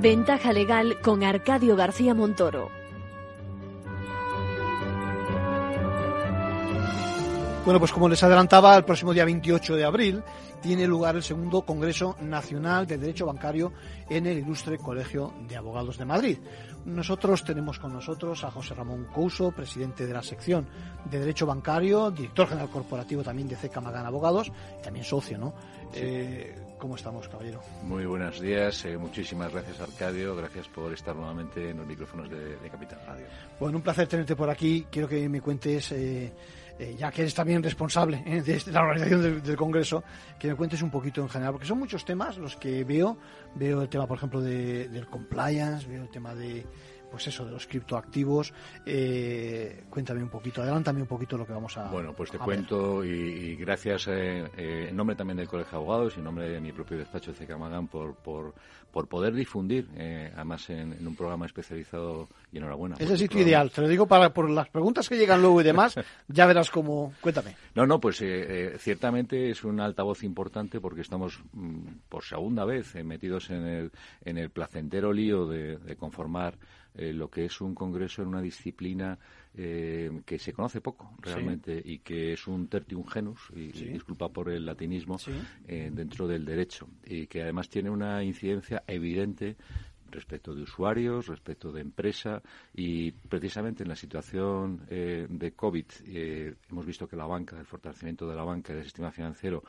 Ventaja legal con Arcadio García Montoro. Bueno, pues como les adelantaba, el próximo día 28 de abril tiene lugar el segundo Congreso Nacional de Derecho Bancario en el Ilustre Colegio de Abogados de Madrid. Nosotros tenemos con nosotros a José Ramón Couso, presidente de la sección de Derecho Bancario, director general corporativo también de CECA Magán Abogados, y también socio, ¿no? Eh, ¿Cómo estamos, caballero? Muy buenos días, eh, muchísimas gracias Arcadio, gracias por estar nuevamente en los micrófonos de, Capital Radio. Bueno, un placer tenerte por aquí. Quiero que me cuentes, eh, ya que eres también responsable de este, la organización del, Congreso, que me cuentes un poquito en general, porque son muchos temas los que veo. Veo el tema, por ejemplo, del compliance, veo el tema de pues eso, de los criptoactivos. Eh, cuéntame un poquito, adelántame un poquito lo que vamos a. Bueno, pues te cuento y, gracias eh, eh, en nombre también del Colegio de Abogados y en nombre de mi propio despacho de Magán por, por, por poder difundir, eh, además en, un programa especializado y enhorabuena. Es el sitio ideal, te lo digo para por las preguntas que llegan luego y demás, ya verás cómo. Cuéntame. No, no, pues ciertamente es un altavoz importante porque estamos mm, por segunda vez metidos en el, en el placentero lío de conformar eh, lo que es un congreso en una disciplina eh, que se conoce poco realmente y que es un tertium genus, y, disculpa por el latinismo, eh, dentro del derecho y que además tiene una incidencia evidente respecto de usuarios, respecto de empresa y precisamente en la situación de COVID hemos visto que la banca, el fortalecimiento de la banca y del sistema financiero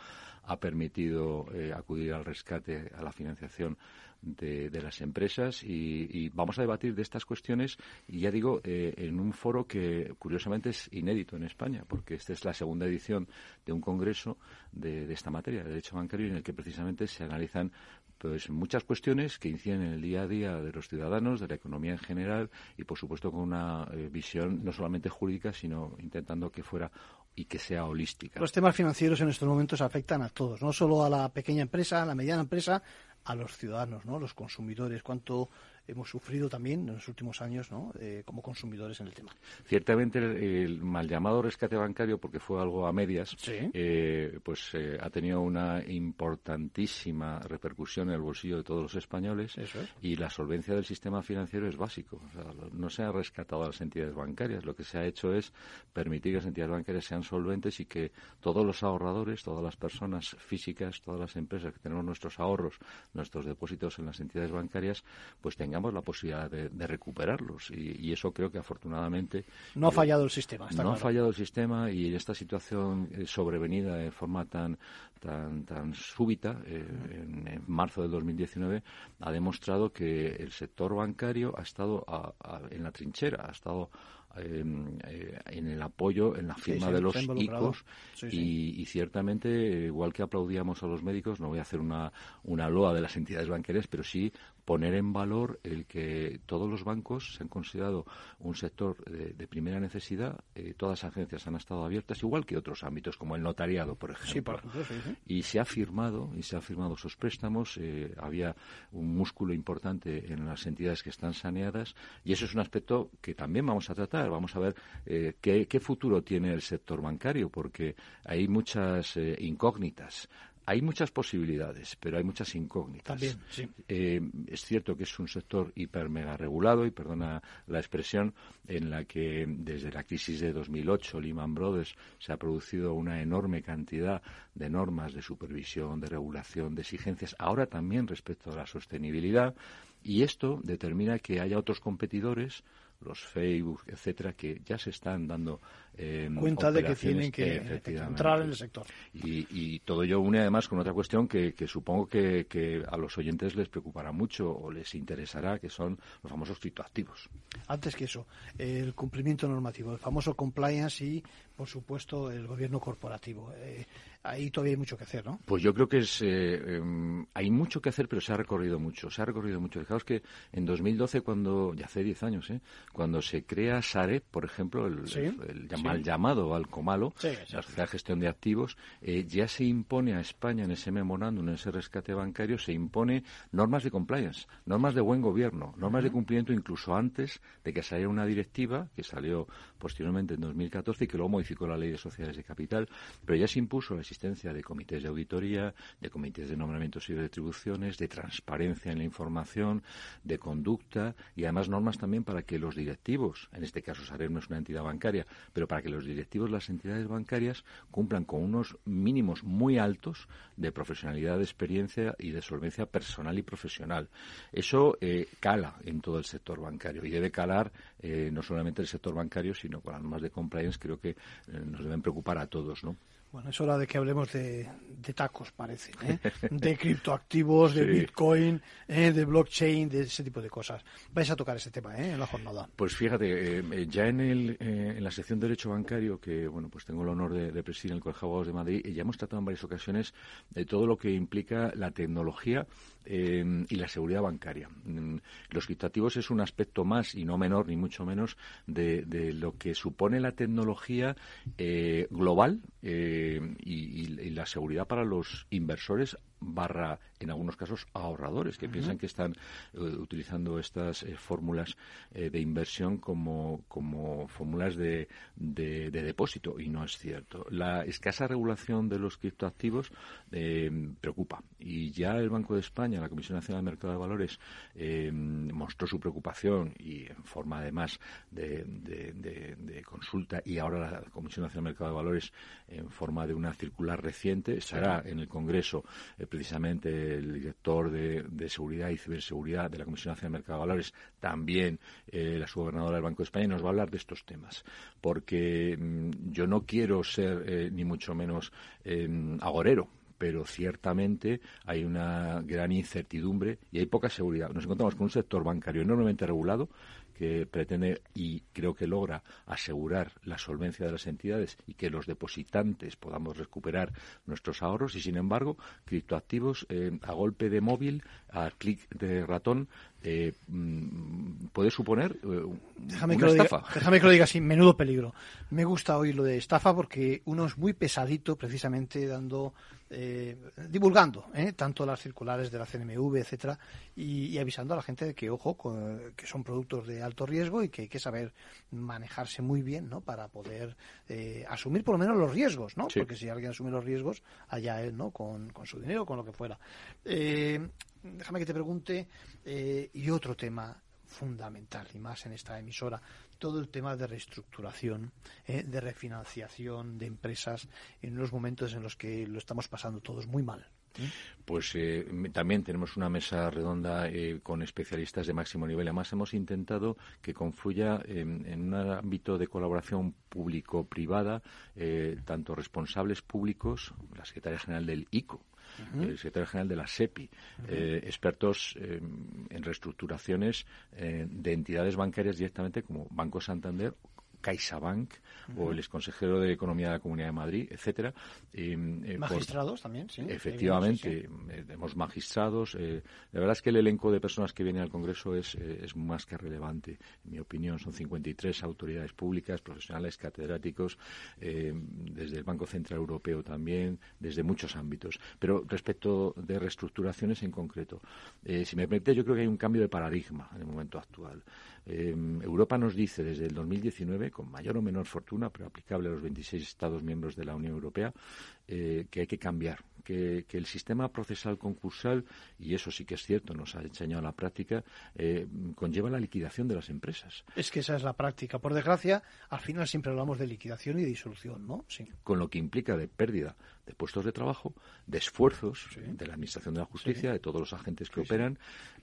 ha permitido acudir al rescate, a la financiación de, las empresas y, vamos a debatir de estas cuestiones y ya digo eh, en un foro que curiosamente es inédito en España porque esta es la segunda edición de un congreso de, esta materia de derecho bancario en el que precisamente se analizan pues muchas cuestiones que inciden en el día a día de los ciudadanos, de la economía en general y por supuesto con una eh, visión no solamente jurídica sino intentando que fuera y que sea holística. Los temas financieros en estos momentos afectan a todos, no solo a la pequeña empresa, a la mediana empresa, a los ciudadanos, ¿no? los consumidores, cuánto hemos sufrido también en los últimos años ¿no? Eh, como consumidores en el tema. Ciertamente el, mal llamado rescate bancario, porque fue algo a medias, eh, pues eh, ha tenido una importantísima repercusión en el bolsillo de todos los españoles y la solvencia del sistema financiero es básico. no se ha rescatado a las entidades bancarias, lo que se ha hecho es permitir que las entidades bancarias sean solventes y que todos los ahorradores, todas las personas físicas, todas las empresas que tenemos nuestros ahorros, nuestros depósitos en las entidades bancarias, pues tengan tengamos la posibilidad de, recuperarlos. Y, eso creo que afortunadamente. No ha fallado el sistema. no ha fallado el sistema y en esta situación eh, sobrevenida de forma tan, tan, tan súbita, eh, en, marzo del 2019, ha demostrado que el sector bancario ha estado en la trinchera, ha estado Em, eh, en el apoyo, en la firma de los ICOs y, ciertamente, igual que aplaudíamos a los médicos, no voy a hacer una, una loa de las entidades banqueras, pero sí poner en valor el que todos los bancos se han considerado un sector de, primera necesidad, eh, todas las agencias han estado abiertas, igual que otros ámbitos como el notariado, por ejemplo. y se ha firmado, y se ha firmado sus préstamos, eh, había un músculo importante en las entidades que están saneadas y eso es un aspecto que también vamos a tratar Vamos a ver eh, qué, futuro tiene el sector bancario, porque hay muchas incógnitas. Hay muchas posibilidades, pero hay muchas incógnitas. También, sí. Eh, es cierto que es un sector hiper mega regulado y perdona la expresión en la que desde la crisis de 2008 Lehman Brothers se ha producido una enorme cantidad de normas de supervisión, de regulación, de exigencias. Ahora también respecto a la sostenibilidad y esto determina que haya otros competidores los Facebook, etcétera, que ya se están dando eh, cuenta de que tienen que, entrar en el sector. Y, todo ello une además con otra cuestión que, supongo que, a los oyentes les preocupará mucho o les interesará, que son los famosos criptoactivos. Antes que eso, el cumplimiento normativo, el famoso compliance y, por supuesto, el gobierno corporativo. Eh, ahí todavía hay mucho que hacer, ¿no? Pues yo creo que es, eh, em, hay mucho que hacer, pero se ha recorrido mucho. Se ha recorrido mucho. Fijaos que en 2012, cuando, ya hace 10 años, ¿eh? Cuando se crea SARE, por ejemplo, el, mal llamado Alcomalo, la Sociedad de Gestión de Activos, eh, ya se impone a España en ese memorándum, en ese rescate bancario, se impone normas de compliance, normas de buen gobierno, normas de cumplimiento incluso antes de que saliera una directiva que salió posteriormente en 2014 y que luego modificó la Ley de Sociedades de Capital, pero ya se impuso la existencia de comités de auditoría, de comités de nombramientos y retribuciones, de transparencia en la información, de conducta y además normas también para que los directivos, en este caso Sareb no es una entidad bancaria, pero para que los directivos de las entidades bancarias cumplan con unos mínimos muy altos de profesionalidad, de experiencia y de solvencia personal y profesional. Eso eh, cala en todo el sector bancario y debe calar eh, no solamente el sector bancario, sino con las normas de compliance, creo que eh, nos deben preocupar a todos, ¿no? Bueno, es hora de que hablemos de, tacos, parece, ¿eh? de criptoactivos, de Bitcoin, ¿eh? de blockchain, de ese tipo de cosas. Vais a tocar ese tema ¿eh? en la jornada. Pues fíjate, eh, ya en, el, en la sección de Derecho Bancario, que bueno, pues tengo el honor de, presidir en el Colegio de Abogados de Madrid, ya hemos tratado en varias ocasiones de todo lo que implica la tecnología y la seguridad bancaria. Mm, los criptoactivos es un aspecto más y no menor, ni mucho menos, de, de lo que supone la tecnología global. Eh, y, la seguridad para los inversores barra, en algunos casos, ahorradores que piensan que están eh, utilizando estas eh, fórmulas eh, de inversión como, como fórmulas de, de, depósito y no es cierto. La escasa regulación de los criptoactivos preocupa. Y ya el Banco de España, la Comisión Nacional de Mercado de Valores, mostró su preocupación y en forma además de, de, consulta y ahora la Comisión Nacional de Mercado de Valores en forma de una circular reciente estará en el Congreso precisamente el director de, Seguridad y Ciberseguridad de la Comisión Nacional de Mercado de Valores, también eh, la subgobernadora del Banco de España, nos va a hablar de estos temas. Porque mm, yo no quiero ser eh, ni mucho menos em, agorero, pero ciertamente hay una gran incertidumbre y hay poca seguridad. Nos encontramos con un sector bancario enormemente regulado que pretende y creo que logra asegurar la solvencia de las entidades y que los depositantes podamos recuperar nuestros ahorros y sin embargo criptoactivos eh, a golpe de móvil a clic de ratón eh, mm, puede suponer eh, déjame una estafa. déjame que lo diga así, menudo peligro. Me gusta oír lo de estafa porque uno es muy pesadito precisamente dando eh, divulgando eh, tanto las circulares de la CNMV, etcétera, y, avisando a la gente de que, ojo, que son productos de alto riesgo y que hay que saber manejarse muy bien, ¿no? Para poder eh, asumir por lo menos los riesgos, ¿no? Porque si alguien asume los riesgos, allá él, ¿no? Con, con su dinero, con lo que fuera. déjame que te pregunte, y otro tema fundamental, y más en esta emisora, todo el tema de reestructuración, eh, de refinanciación de empresas en los momentos en los que lo estamos pasando todos muy mal. ¿eh? Pues eh, también tenemos una mesa redonda con especialistas de máximo nivel. Además, hemos intentado que confluya en un ámbito de colaboración público-privada, tanto responsables públicos, la secretaria general del ICO, el secretario general de la SEPI, eh, expertos eh, en reestructuraciones eh, de entidades bancarias directamente como Banco Santander CaixaBank o el exconsejero de Economía de la Comunidad de Madrid, etcétera. Eh, magistrados también, sí. Efectivamente, eh, tenemos magistrados. Eh, la verdad es que el elenco de personas que vienen al Congreso es, es más que relevante, en mi opinión. Son 53 autoridades públicas, profesionales, catedráticos, desde el Banco Central Europeo también, desde muchos ámbitos. Pero respecto de reestructuraciones en concreto, si me permite, yo creo que hay un cambio de paradigma en el momento actual. Europa nos dice desde el 2019 con mayor o menor fortuna, pero aplicable a los 26 Estados miembros de la Unión Europea, eh, que hay que cambiar, que, el sistema procesal concursal, y eso sí que es cierto, nos ha enseñado la práctica, eh, conlleva la liquidación de las empresas. Es que esa es la práctica. Por desgracia, al final siempre hablamos de liquidación y disolución, ¿no? Sí. Con lo que implica de pérdida de puestos de trabajo, de esfuerzos de la Administración de la Justicia, de todos los agentes que operan,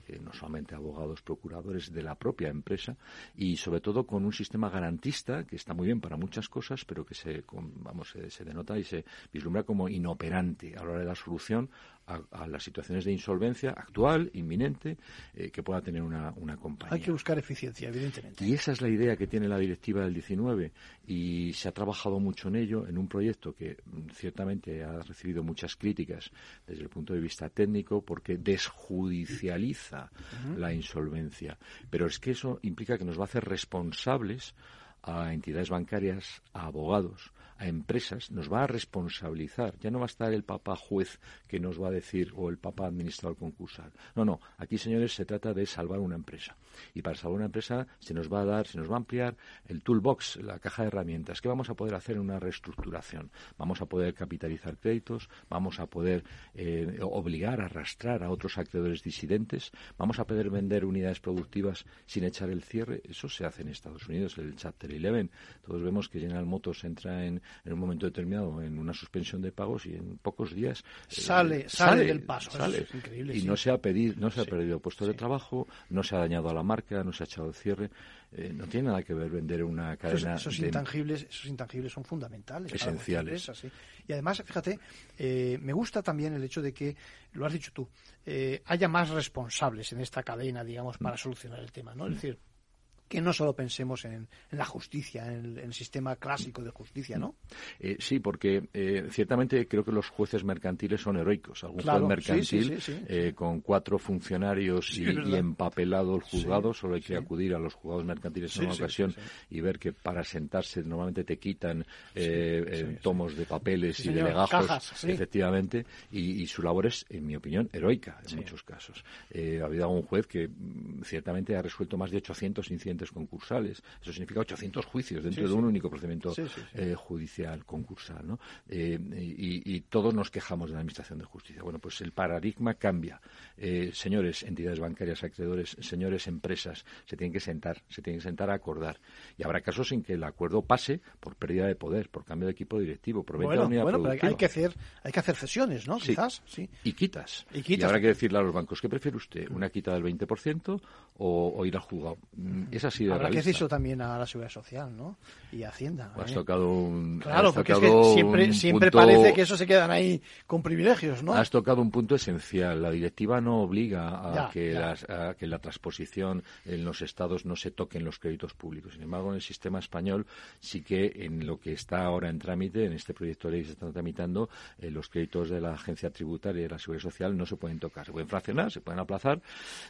eh, no solamente abogados, procuradores de la propia empresa, y sobre todo con un sistema garantista que está muy bien para muchas cosas, pero que se, vamos, se denota y se vislumbra como inoperante a hora de dar solución a, las situaciones de insolvencia actual, inminente, eh, que pueda tener una, una, compañía. Hay que buscar eficiencia, evidentemente. Y esa es la idea que tiene la directiva del 19 y se ha trabajado mucho en ello, en un proyecto que mm, ciertamente ha recibido muchas críticas desde el punto de vista técnico porque desjudicializa la insolvencia. Pero es que eso implica que nos va a hacer responsables a entidades bancarias, a abogados, a empresas, nos va a responsabilizar. Ya no va a estar el papá juez que nos va a decir o el papá administrador concursal. No, no. Aquí, señores, se trata de salvar una empresa. Y para salvar una empresa se nos va a dar, se nos va a ampliar el toolbox, la caja de herramientas. ¿Qué vamos a poder hacer en una reestructuración? Vamos a poder capitalizar créditos, vamos a poder eh, obligar, arrastrar a otros acreedores disidentes, vamos a poder vender unidades productivas sin echar el cierre. Eso se hace en Estados Unidos, el Chapter 11. Todos vemos que General Motors entra en en un momento determinado en una suspensión de pagos y en pocos días eh, sale, sale, del paso. y no se ha pedido, no se ha perdido puesto de trabajo, no se ha dañado a la marca, no se ha echado el cierre. Eh, no tiene nada que ver vender una cadena. Esos, intangibles, esos intangibles son fundamentales. Esenciales. Y además, fíjate, eh, me gusta también el hecho de que, lo has dicho tú, haya más responsables en esta cadena, digamos, para mm. solucionar el tema, ¿no? Es decir, que no solo pensemos en, la justicia, en el, sistema clásico de justicia, ¿no? Eh, sí, porque eh, ciertamente creo que los jueces mercantiles son heroicos. Algún juez mercantil eh, con cuatro funcionarios y, empapelado el juzgado, solo hay que acudir a los juzgados mercantiles en una ocasión y ver que para sentarse normalmente te quitan tomos de papeles y de legajos, efectivamente, y, su labor es, en mi opinión, heroica en muchos casos. ha habido algún juez que mm, ciertamente ha resuelto más de 800 incidentes concursales. Eso significa 800 juicios dentro de un único procedimiento eh, judicial concursal. ¿no? Eh, y, todos nos quejamos de la Administración de Justicia. Bueno, pues el paradigma cambia. Eh, señores, entidades bancarias, acreedores, señores, empresas, se tienen que sentar, se tienen que sentar a acordar. Y habrá casos en que el acuerdo pase por pérdida de poder, por cambio de equipo directivo, por venta bueno, de unidad bueno, pero hay que hacer, hay que hacer cesiones, ¿no? Quizás, sí. Y quitas. Y, habrá que decirle a los bancos, ¿qué prefiere usted? ¿Una quita del 20% o, ir al juzgado? Mm, esa Habrá que decir eso también a la Seguridad Social, ¿no? Y a Hacienda. Has ¿eh? tocado un... Claro, porque es que siempre, siempre parece que eso se quedan ahí con privilegios, ¿no? Has tocado un punto esencial. La directiva no obliga a, que, a que la transposición en los estados no se toquen los créditos públicos. Sin embargo, en el sistema español sí que en lo que está ahora en trámite, en este proyecto de ley que se está tramitando, eh, los créditos de la agencia tributaria y de la seguridad social no se pueden tocar. Se pueden fraccionar, se pueden aplazar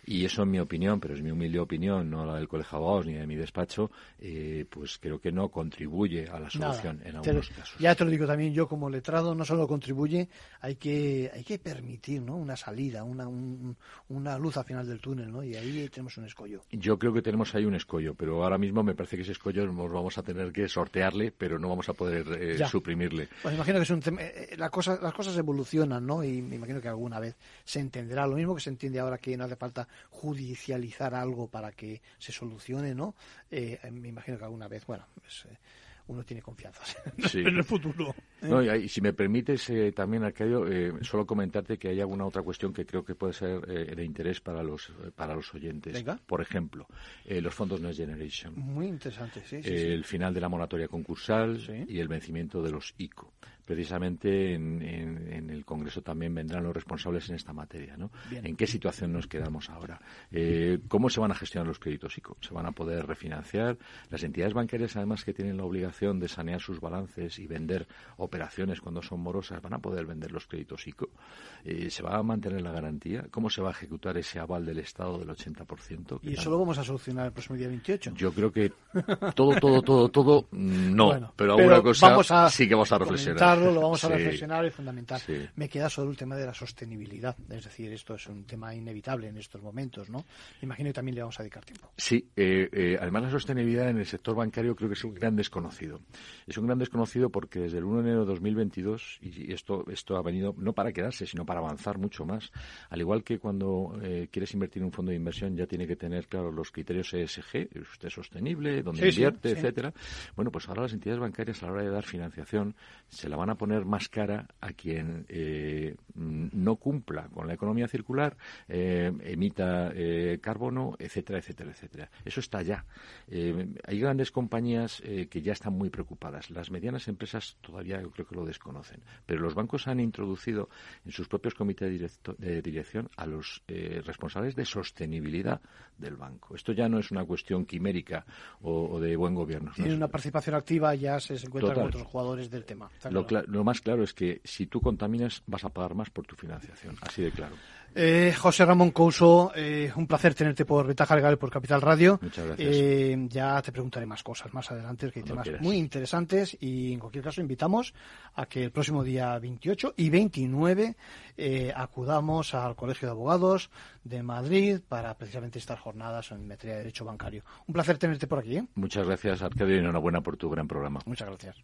y eso en mi opinión, pero es mi humilde opinión, no la del Colegio de Abogados ni de mi despacho, eh, pues creo que no contribuye a la solución en algunos casos. Ya te lo digo también yo como letrado, no solo contribuye, hay que hay que permitir ¿no? una salida, una, una luz al final del túnel, ¿no? y ahí tenemos un escollo. Yo creo que tenemos ahí un escollo, pero ahora mismo me parece que ese escollo nos vamos a tener que sortearle, pero no vamos a poder eh, suprimirle. Pues imagino que es un eh, la cosa, las cosas evolucionan, ¿no? y me imagino que alguna vez se entenderá. Lo mismo que se entiende ahora que no hace falta judicializar algo para que se solucione, ¿no? Eh, me imagino que alguna vez, bueno, pues, eh, uno tiene confianza en el futuro. ¿eh? y, si me permites también, Arcadio, solo comentarte que hay alguna otra cuestión que creo que puede ser de interés para los para los oyentes. Por ejemplo, los fondos Next Generation. Muy interesante, sí. el final de la moratoria concursal y el vencimiento de los ICO precisamente en, el Congreso también vendrán los responsables en esta materia. ¿no? ¿En qué situación nos quedamos ahora? Eh, ¿Cómo se van a gestionar los créditos ICO? ¿Se van a poder refinanciar? Las entidades bancarias, además, que tienen la obligación de sanear sus balances y vender operaciones cuando son morosas, ¿van a poder vender los créditos ICO? Eh, ¿Se va a mantener la garantía? ¿Cómo se va a ejecutar ese aval del Estado del 80%? ¿Y eso lo vamos a solucionar el próximo día 28? Yo creo que todo, todo, todo, todo, no. pero alguna cosa sí que vamos a reflexionar lo vamos a reflexionar y fundamental. Me queda solo el tema de la sostenibilidad, es decir, esto es un tema inevitable en estos momentos, ¿no? Imagino que también le vamos a dedicar tiempo. Sí, eh, eh, además la sostenibilidad en el sector bancario creo que es un gran desconocido. Es un gran desconocido porque desde el 1 de enero de 2022, y esto, esto ha venido no para quedarse, sino para avanzar mucho más, al igual que cuando eh, quieres invertir en un fondo de inversión ya tiene que tener, claro, los criterios ESG, usted es sostenible, dónde invierte, etcétera. Bueno, pues ahora las entidades bancarias a la hora de dar financiación se la van van a poner más cara a quien eh, no cumpla con la economía circular, eh, emita eh, carbono, etcétera, etcétera, etcétera. Eso está ya. hay grandes compañías que ya están muy preocupadas. Las medianas empresas todavía yo creo que lo desconocen. Pero los bancos han introducido en sus propios comités de, dirección a los responsables de sostenibilidad del banco. Esto ya no es una cuestión quimérica o, de buen gobierno. Tiene una participación activa, ya se encuentra con otros jugadores del tema. Lo, más claro es que si tú contaminas vas a pagar más por tu financiación, así de claro. Eh, José Ramón Couso, eh, un placer tenerte por Ventaja Legal por Capital Radio. Muchas gracias. Eh, ya te preguntaré más cosas más adelante, que hay temas muy interesantes y en cualquier caso invitamos a que el próximo día 28 y 29 acudamos al Colegio de Abogados de Madrid para precisamente estas jornadas en materia de derecho bancario. Un placer tenerte por aquí. Muchas gracias, Arcadio, y enhorabuena por tu gran programa. Muchas gracias.